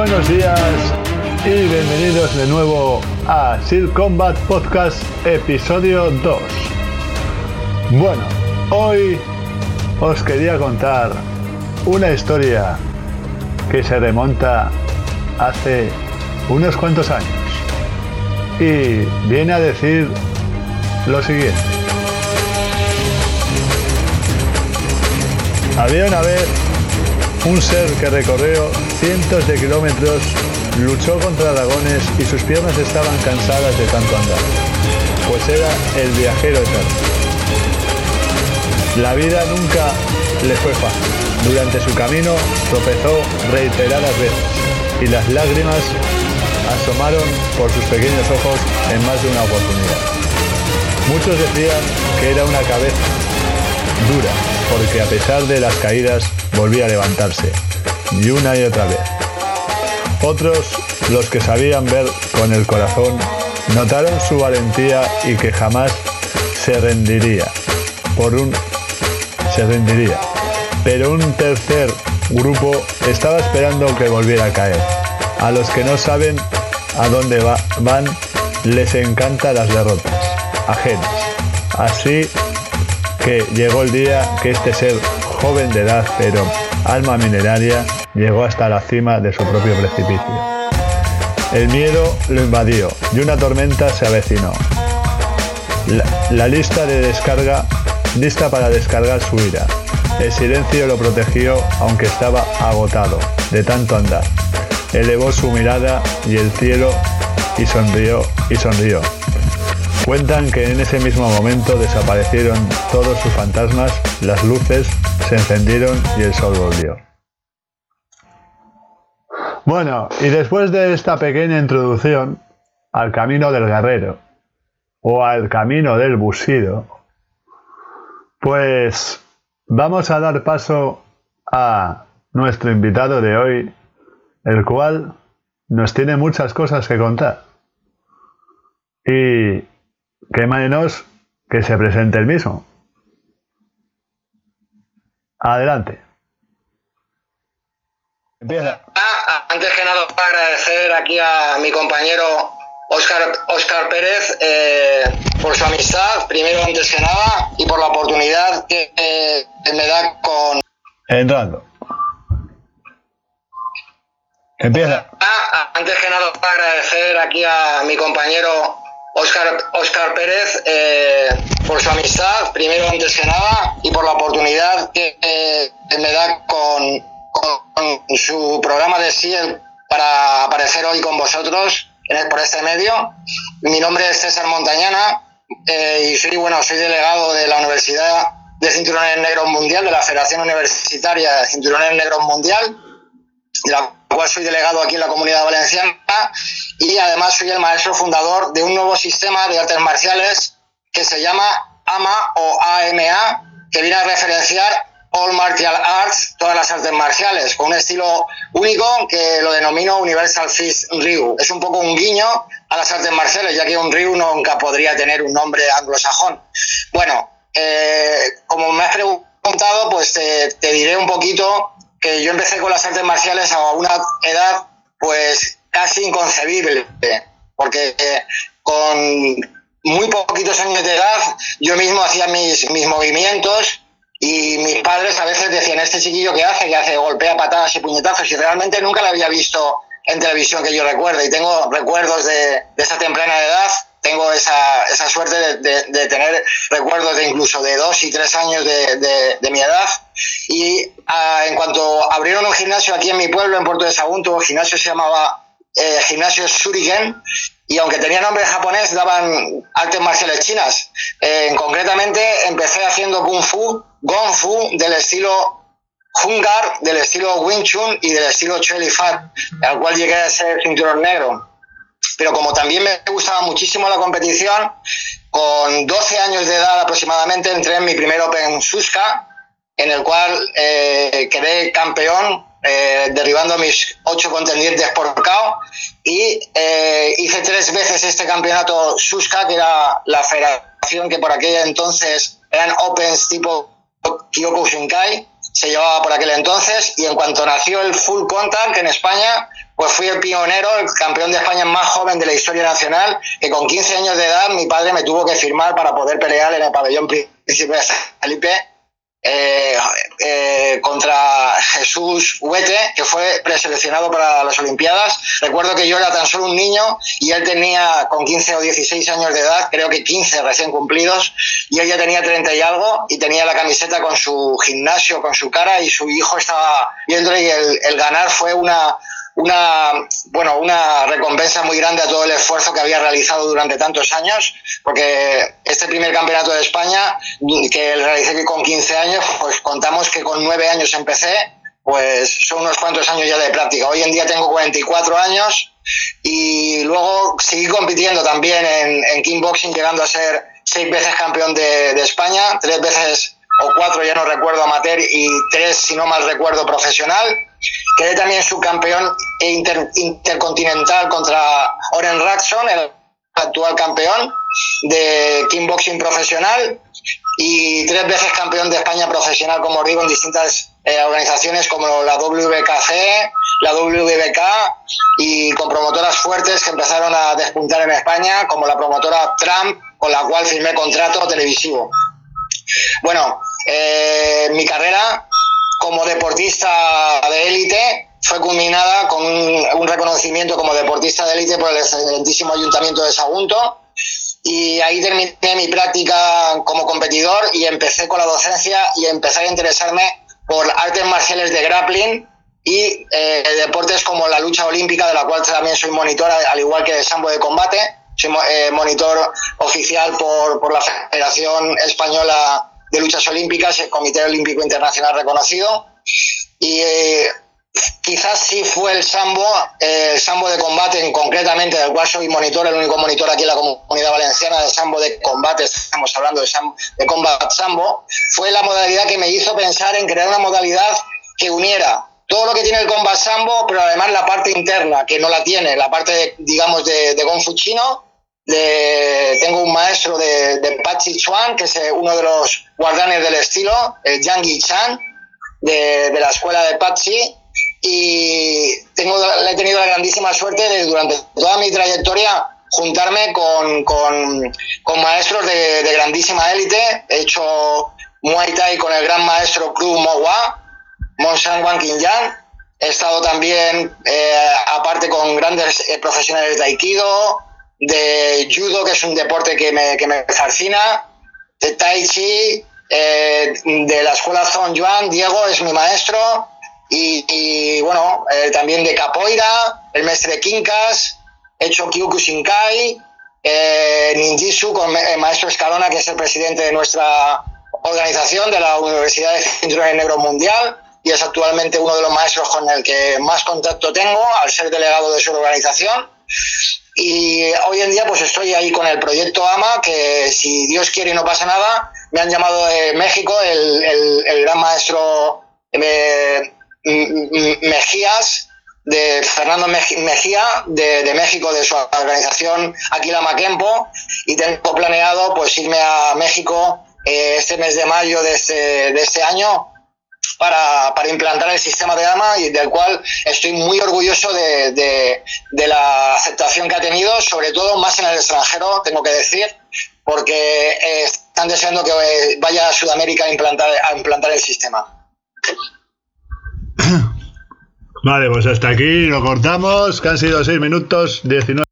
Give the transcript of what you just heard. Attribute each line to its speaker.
Speaker 1: buenos días y bienvenidos de nuevo a Seal Combat Podcast episodio 2. Bueno, hoy os quería contar una historia que se remonta hace unos cuantos años y viene a decir lo siguiente. Había una vez un ser que recorrió cientos de kilómetros, luchó contra dragones y sus piernas estaban cansadas de tanto andar, pues era el viajero eterno. La vida nunca le fue fácil. Durante su camino tropezó reiteradas veces y las lágrimas asomaron por sus pequeños ojos en más de una oportunidad. Muchos decían que era una cabeza dura, porque a pesar de las caídas volvía a levantarse, y una y otra vez. Otros, los que sabían ver con el corazón, notaron su valentía y que jamás se rendiría. Por un se rendiría. Pero un tercer grupo estaba esperando que volviera a caer. A los que no saben a dónde van, les encantan las derrotas ajenas. Así que llegó el día que este ser joven de edad, pero alma mineraria, llegó hasta la cima de su propio precipicio. El miedo lo invadió y una tormenta se avecinó. La, lista de descarga, lista para descargar su ira. El silencio lo protegió aunque estaba agotado de tanto andar. Elevó su mirada y el cielo y sonrió y sonrió. Cuentan que en ese mismo momento desaparecieron todos sus fantasmas, las luces se encendieron y el sol volvió. Bueno, y después de esta pequeña introducción al camino del guerrero o al camino del busido, pues vamos a dar paso a nuestro invitado de hoy, el cual nos tiene muchas cosas que contar. Y qué menos que se presente el mismo. Adelante.
Speaker 2: Empieza. Ah, antes que nada, agradecer aquí a mi compañero Oscar, Oscar Pérez eh, por su amistad, primero antes que nada, y por la oportunidad que me da con...
Speaker 1: Entrando. Empieza.
Speaker 2: Ah, antes que nada, agradecer aquí a mi compañero Oscar, Oscar Pérez eh, por su amistad, primero antes que nada, y por la oportunidad que me da con, su programa de CIEL para aparecer hoy con vosotros en por este medio. Mi nombre es César Montañana eh, y soy, bueno, soy delegado de la Universidad de Cinturones Negros Mundial, de la Federación Universitaria de Cinturones Negros Mundial, cual soy delegado aquí en la Comunidad Valenciana y además soy el maestro fundador de un nuevo sistema de artes marciales que se llama AMA o AMA, que viene a referenciar All Martial Arts, todas las artes marciales, con un estilo único que lo denomino Universal Fist Ryu. Es un poco un guiño a las artes marciales, ya que un Ryu nunca podría tener un nombre anglosajón. Bueno, eh, como me has preguntado, pues te diré un poquito que yo empecé con las artes marciales a una edad pues casi inconcebible, porque eh, con muy poquitos años de edad yo mismo hacía mis, mis movimientos y mis padres a veces decían, este chiquillo que hace, que hace, golpea patadas y puñetazos y realmente nunca lo había visto en televisión que yo recuerde y tengo recuerdos de, de esa temprana edad tengo esa, esa suerte de, tener recuerdos de incluso de dos y tres años de, mi edad. Y ah, en cuanto abrieron un gimnasio aquí en mi pueblo, en Puerto de Sagunto, el gimnasio se llamaba eh, Gimnasio Shuriken, y aunque tenía nombre japonés, daban artes marciales chinas. Eh, concretamente, empecé haciendo Kung Fu, Gong Fu, del estilo Hungar, del estilo Wing Chun y del estilo Cheli Fat, al cual llegué a ser cinturón negro pero como también me gustaba muchísimo la competición, con 12 años de edad aproximadamente entré en mi primer Open Suska, en el cual eh, quedé campeón, eh, derribando a mis ocho contendientes por KO, y eh, hice tres veces este campeonato Suska, que era la federación que por aquella entonces eran Opens tipo Kyoko Shinkai, se llevaba por aquel entonces y en cuanto nació el full contact en España, pues fui el pionero, el campeón de España más joven de la historia nacional, que con 15 años de edad mi padre me tuvo que firmar para poder pelear en el pabellón Príncipe de Felipe eh, eh, contra Jesús Huete, que fue preseleccionado para las Olimpiadas. Recuerdo que yo era tan solo un niño y él tenía con 15 o 16 años de edad, creo que 15 recién cumplidos, y él ya tenía 30 y algo y tenía la camiseta con su gimnasio, con su cara y su hijo estaba viéndole y el ganar fue una, una, bueno, una recompensa muy grande a todo el esfuerzo que había realizado durante tantos años, porque este primer campeonato de España, que realicé con 15 años, pues contamos que con 9 años empecé, pues son unos cuantos años ya de práctica. Hoy en día tengo 44 años y luego seguí compitiendo también en, en kickboxing, llegando a ser seis veces campeón de, de España, tres veces o cuatro, ya no recuerdo amateur, y tres, si no mal recuerdo, profesional. Quedé también subcampeón intercontinental contra Oren Raxon, el actual campeón de kickboxing profesional y tres veces campeón de España profesional, como digo, en distintas eh, organizaciones como la WBKC, la WBK y con promotoras fuertes que empezaron a despuntar en España, como la promotora Trump, con la cual firmé contrato televisivo. Bueno, eh, mi carrera como deportista de élite fue culminada con un, reconocimiento como deportista de élite por el excelentísimo Ayuntamiento de Sagunto y ahí terminé mi práctica como competidor y empecé con la docencia y empecé a interesarme por artes marciales de grappling y eh, deportes como la lucha olímpica, de la cual también soy monitor, al igual que el sambo de combate. Soy eh, monitor oficial por, por la Federación Española de luchas olímpicas, el Comité Olímpico Internacional reconocido. Y eh, quizás sí fue el sambo, el sambo de combate en concretamente, del cual soy monitor, el único monitor aquí en la comunidad valenciana de sambo de combate, estamos hablando de, sambo, de combat sambo, fue la modalidad que me hizo pensar en crear una modalidad que uniera todo lo que tiene el combat sambo, pero además la parte interna, que no la tiene, la parte, digamos, de, de Gong Fu chino, tengo un maestro de, de Pachi Chuan, que es eh, uno de los guardianes del estilo, el Yang Yi Chan, de, la escuela de Pachi, y tengo, he tenido la grandísima suerte de durante toda mi trayectoria juntarme con, con, maestros de, grandísima élite. He hecho Muay Thai con el gran maestro Kru Mowa, Monsan Wang Yang. He estado también, eh, aparte, con grandes eh, profesionales de Aikido, de judo, que es un deporte que me, que me fascina, de tai chi, eh, de la escuela Zon Yuan, Diego es mi maestro, y, bueno, eh, también de capoeira, el mestre Kinkas, he hecho Kyuku Shinkai, eh, Ninjitsu con el maestro Escalona, que es el presidente de nuestra organización, de la Universidad de Cinturón Negro Mundial, y es actualmente uno de los maestros con el que más contacto tengo, al ser delegado de su organización. Y hoy en día pues estoy ahí con el proyecto AMA, que si Dios quiere y no pasa nada, me han llamado de México el, el, gran maestro eh, Mejías, de Fernando Mejía, de, de, México, de su organización Aquila Maquempo, y tengo planeado pues irme a México eh, este mes de mayo de este, de este año para, para, implantar el sistema de AMA y del cual estoy muy orgulloso de, de, la aceptación que ha tenido, sobre todo más en el extranjero, tengo que decir, porque eh, están deseando que vaya a Sudamérica a implantar, a implantar el sistema.
Speaker 1: Vale, pues hasta aquí lo cortamos, que han sido 6 minutos 19.